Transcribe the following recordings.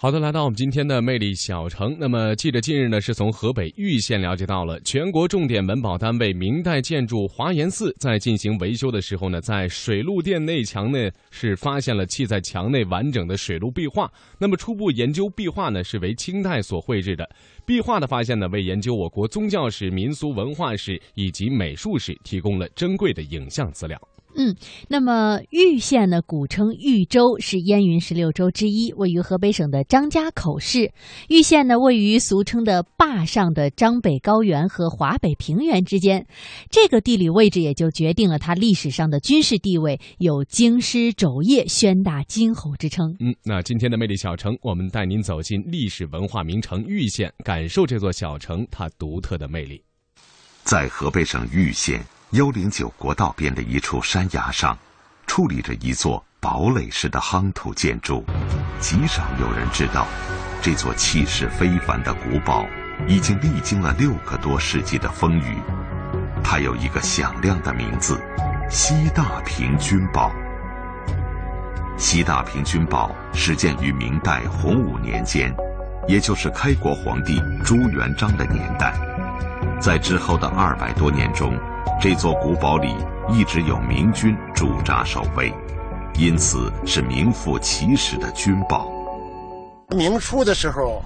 好的，来到我们今天的魅力小城。那么，记者近日呢，是从河北玉县了解到了，全国重点文保单位明代建筑华严寺在进行维修的时候呢，在水陆殿内墙呢是发现了砌在墙内完整的水陆壁画。那么，初步研究壁画呢是为清代所绘制的。壁画的发现呢，为研究我国宗教史、民俗文化史以及美术史提供了珍贵的影像资料。嗯，那么玉县呢，古称玉州，是燕云十六州之一，位于河北省的张家口市。玉县呢，位于俗称的坝上的张北高原和华北平原之间，这个地理位置也就决定了它历史上的军事地位，有京师肘腋、宣大金侯之称。嗯，那今天的魅力小城，我们带您走进历史文化名城玉县，感受这座小城它独特的魅力。在河北省玉县幺零九国道边的一处山崖上，矗立着一座堡垒式的夯土建筑。极少有人知道，这座气势非凡的古堡已经历经了六个多世纪的风雨。它有一个响亮的名字——西大平军堡。西大平军堡始建于明代洪武年间，也就是开国皇帝朱元璋的年代。在之后的二百多年中，这座古堡里一直有明军驻扎守卫，因此是名副其实的军堡。明初的时候，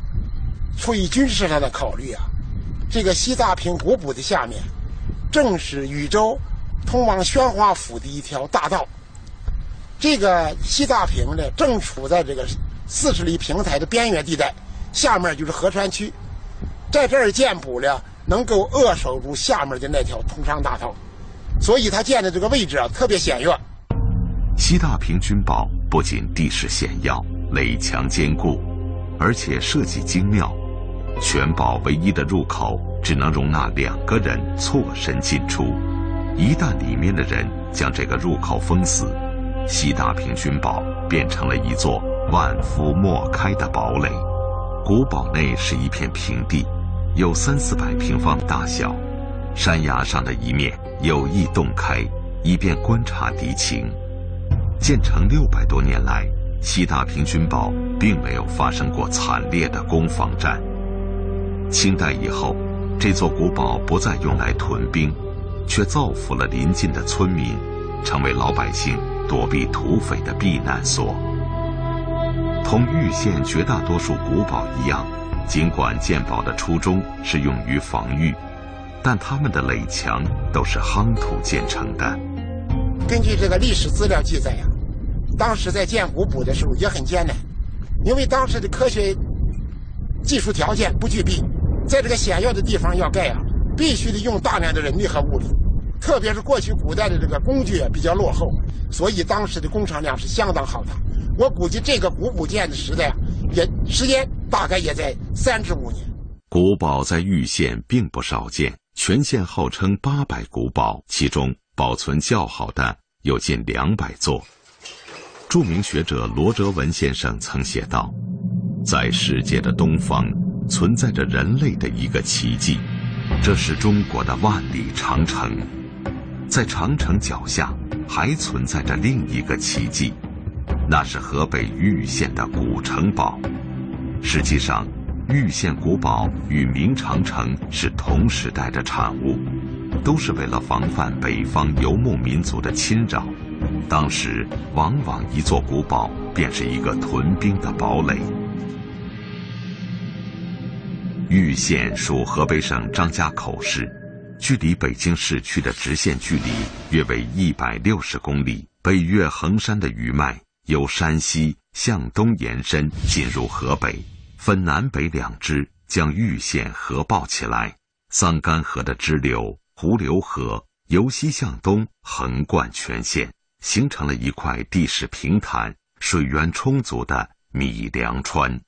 出于军事上的考虑啊，这个西大平古堡的下面，正是禹州通往宣化府的一条大道。这个西大平呢，正处在这个四十里平台的边缘地带，下面就是合川区，在这儿建堡了。能够扼守住下面的那条通商大道，所以它建的这个位置啊特别险要。西大平军堡不仅地势险要、垒墙坚固，而且设计精妙。全堡唯一的入口只能容纳两个人错身进出，一旦里面的人将这个入口封死，西大平军堡变成了一座万夫莫开的堡垒。古堡内是一片平地。有三四百平方大小，山崖上的一面有意洞开，以便观察敌情。建成六百多年来，西大平军堡并没有发生过惨烈的攻防战。清代以后，这座古堡不再用来屯兵，却造福了邻近的村民，成为老百姓躲避土匪的避难所。同玉县绝大多数古堡一样。尽管建堡的初衷是用于防御，但他们的垒墙都是夯土建成的。根据这个历史资料记载呀、当时在建古堡的时候也很艰难，因为当时的科学技术条件不具备，在这个险要的地方要盖啊，必须得用大量的人力和物力，特别是过去古代的这个工具比较落后，所以当时的工程量是相当浩大。我估计这个古堡建的时代啊，也时间。大概也在三至五年。古堡在玉县并不少见，全县号称八百古堡，其中保存较好的有近两百座。著名学者罗哲文先生曾写道：“在世界的东方，存在着人类的一个奇迹，这是中国的万里长城。在长城脚下，还存在着另一个奇迹，那是河北玉县的古城堡。”实际上，玉县古堡与明长城是同时代的产物，都是为了防范北方游牧民族的侵扰。当时，往往一座古堡便是一个屯兵的堡垒。玉县属河北省张家口市，距离北京市区的直线距离约为一百六十公里。北越衡山的余脉由山西向东延伸，进入河北。分南北两支，将玉县合抱起来。桑干河的支流胡流河由西向东横贯全县，形成了一块地势平坦、水源充足的米粮川。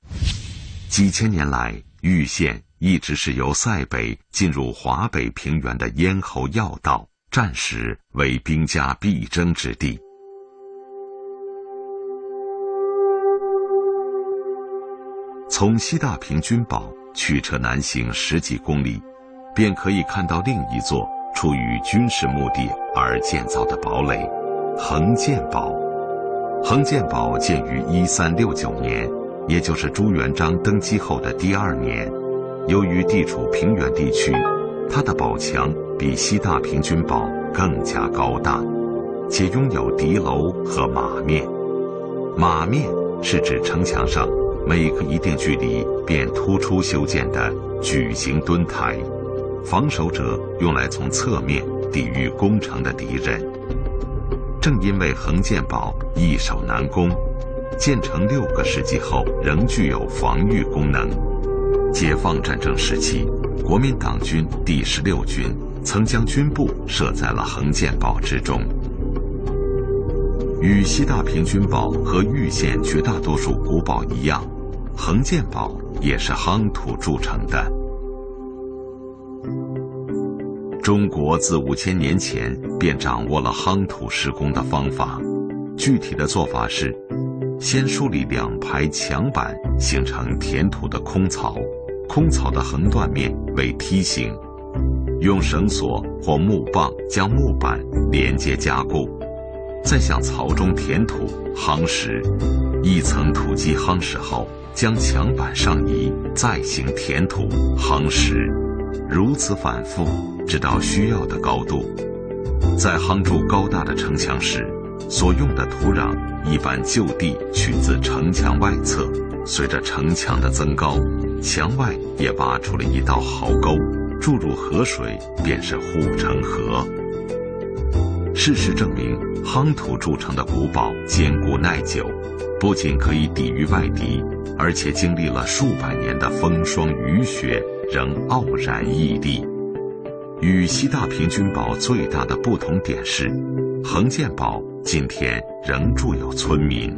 几千年来，玉县一直是由塞北进入华北平原的咽喉要道，战时为兵家必争之地。从西大平军堡驱车南行十几公里，便可以看到另一座出于军事目的而建造的堡垒——横剑堡。横剑堡建于一三六九年，也就是朱元璋登基后的第二年。由于地处平原地区，它的堡墙比西大平均堡更加高大，且拥有敌楼和马面。马面是指城墙上每隔一定距离便突出修建的矩形墩台，防守者用来从侧面抵御攻城的敌人。正因为横剑堡易守难攻，建成六个世纪后仍具有防御功能。解放战争时期，国民党军第十六军曾将军部设在了横剑堡之中。与西大平均堡和玉县绝大多数古堡一样，横剑堡也是夯土筑成的。中国自五千年前便掌握了夯土施工的方法，具体的做法是：先梳理两排墙板，形成填土的空槽。空槽的横断面为梯形，用绳索或木棒将木板连接加固，再向槽中填土夯实。一层土基夯实后，将墙板上移，再行填土夯实，如此反复，直到需要的高度。在夯筑高大的城墙时，所用的土壤一般就地取自城墙外侧，随着城墙的增高。墙外也挖出了一道壕沟，注入河水便是护城河。事实证明，夯土筑成的古堡坚固耐久，不仅可以抵御外敌，而且经历了数百年的风霜雨雪，仍傲然屹立。与西大平均堡最大的不同点是，横建堡今天仍住有村民。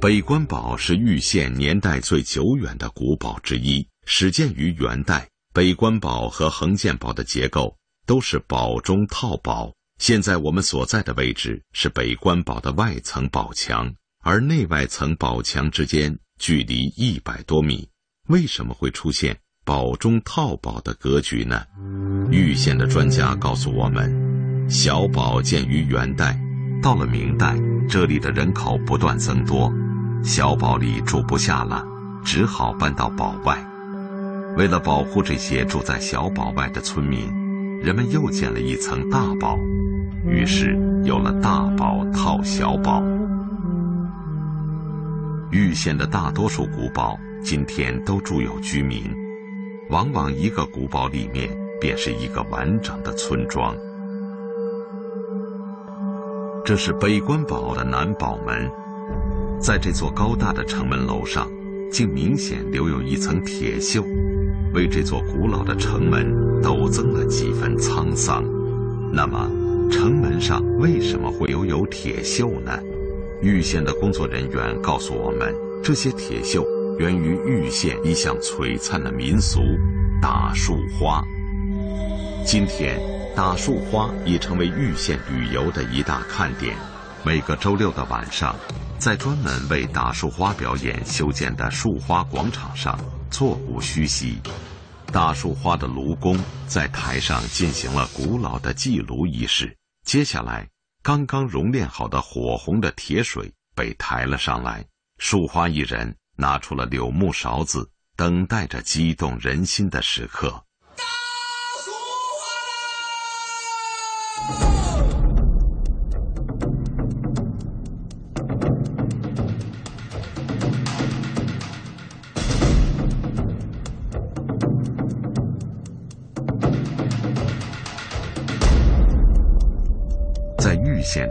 北关堡是玉县年代最久远的古堡之一，始建于元代。北关堡和横建堡的结构都是堡中套堡。现在我们所在的位置是北关堡的外层堡墙，而内外层堡墙之间距离一百多米。为什么会出现堡中套堡的格局呢？玉县的专家告诉我们，小堡建于元代，到了明代，这里的人口不断增多。小堡里住不下了，只好搬到堡外。为了保护这些住在小堡外的村民，人们又建了一层大堡，于是有了大堡套小堡。玉县的大多数古堡今天都住有居民，往往一个古堡里面便是一个完整的村庄。这是北关堡的南堡门。在这座高大的城门楼上，竟明显留有一层铁锈，为这座古老的城门陡增了几分沧桑。那么，城门上为什么会留有铁锈呢？玉县的工作人员告诉我们，这些铁锈源于玉县一项璀璨的民俗——打树花。今天，打树花已成为玉县旅游的一大看点。每个周六的晚上。在专门为打树花表演修建的树花广场上，座无虚席。大树花的炉工在台上进行了古老的祭炉仪式。接下来，刚刚熔炼好的火红的铁水被抬了上来，树花一人拿出了柳木勺子，等待着激动人心的时刻。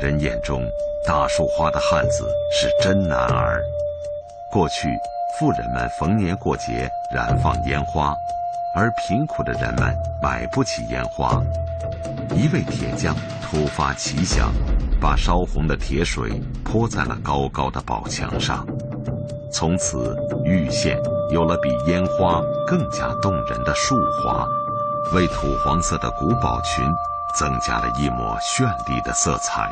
人眼中，大树花的汉子是真男儿。过去，富人们逢年过节燃放烟花，而贫苦的人们买不起烟花。一位铁匠突发奇想，把烧红的铁水泼在了高高的宝墙上。从此，玉县有了比烟花更加动人的树花，为土黄色的古堡群。增加了一抹绚丽的色彩。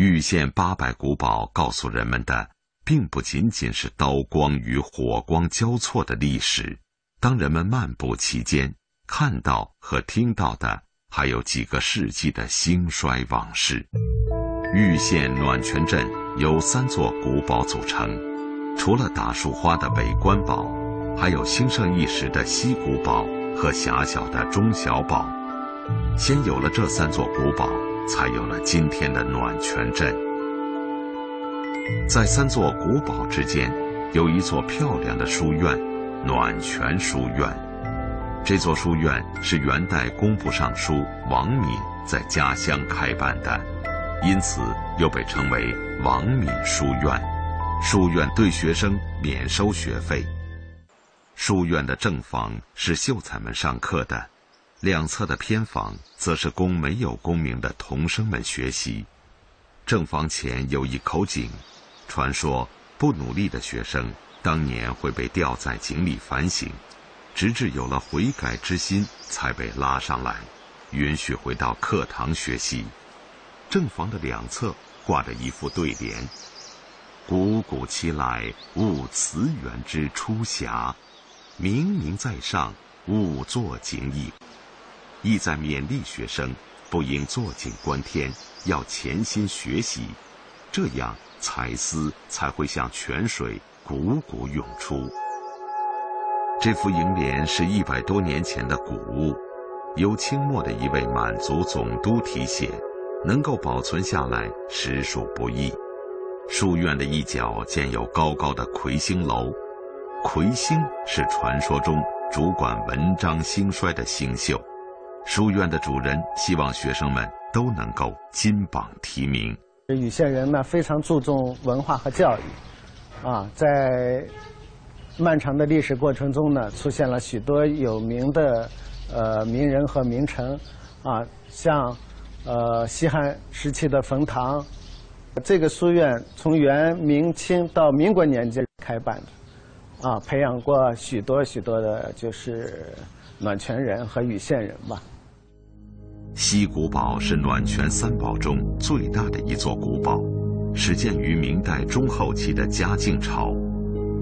玉县八百古堡告诉人们的，并不仅仅是刀光与火光交错的历史。当人们漫步其间，看到和听到的，还有几个世纪的兴衰往事。玉县暖泉镇由三座古堡组成，除了打树花的北关堡，还有兴盛一时的西古堡和狭小的中小堡。先有了这三座古堡，才有了今天的暖泉镇。在三座古堡之间，有一座漂亮的书院——暖泉书院。这座书院是元代工部尚书王敏在家乡开办的，因此又被称为王敏书院。书院对学生免收学费。书院的正房是秀才们上课的。两侧的偏房则是供没有功名的童生们学习。正房前有一口井，传说不努力的学生当年会被吊在井里反省，直至有了悔改之心，才被拉上来，允许回到课堂学习。正房的两侧挂着一副对联：“古古其来，勿辞源之初霞；明明在上，勿作井矣。”意在勉励学生，不应坐井观天，要潜心学习，这样才思才会像泉水汩汩涌出。这副楹联是一百多年前的古物，由清末的一位满族总督题写，能够保存下来实属不易。书院的一角建有高高的魁星楼，魁星是传说中主管文章兴衰的星宿。书院的主人希望学生们都能够金榜题名。禹县人呢非常注重文化和教育，啊，在漫长的历史过程中呢，出现了许多有名的呃名人和名臣，啊，像呃西汉时期的冯唐。这个书院从元、明清到民国年间开办的，啊，培养过许多许多的，就是暖泉人和禹县人吧。西古堡是暖泉三堡中最大的一座古堡，始建于明代中后期的嘉靖朝。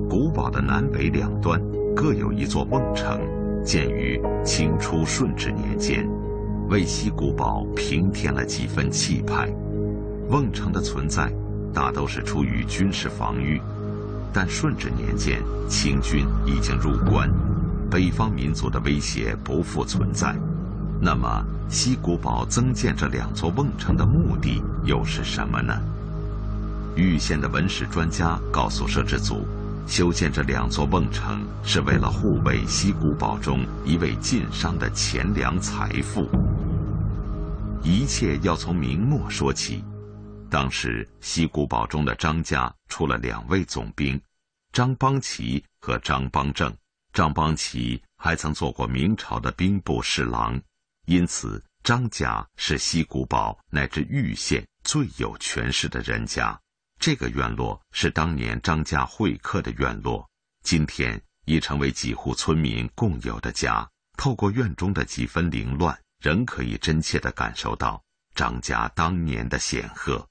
古堡的南北两端各有一座瓮城，建于清初顺治年间，为西古堡平添了几分气派。瓮城的存在大都是出于军事防御，但顺治年间清军已经入关，北方民族的威胁不复存在。那么，西古堡增建这两座瓮城的目的又是什么呢？玉县的文史专家告诉摄制组，修建这两座瓮城是为了护卫西古堡中一位晋商的钱粮财富。一切要从明末说起。当时西古堡中的张家出了两位总兵，张邦奇和张邦正。张邦奇还曾做过明朝的兵部侍郎。因此，张家是西古堡乃至玉县最有权势的人家。这个院落是当年张家会客的院落，今天已成为几户村民共有的家。透过院中的几分凌乱，仍可以真切地感受到张家当年的显赫。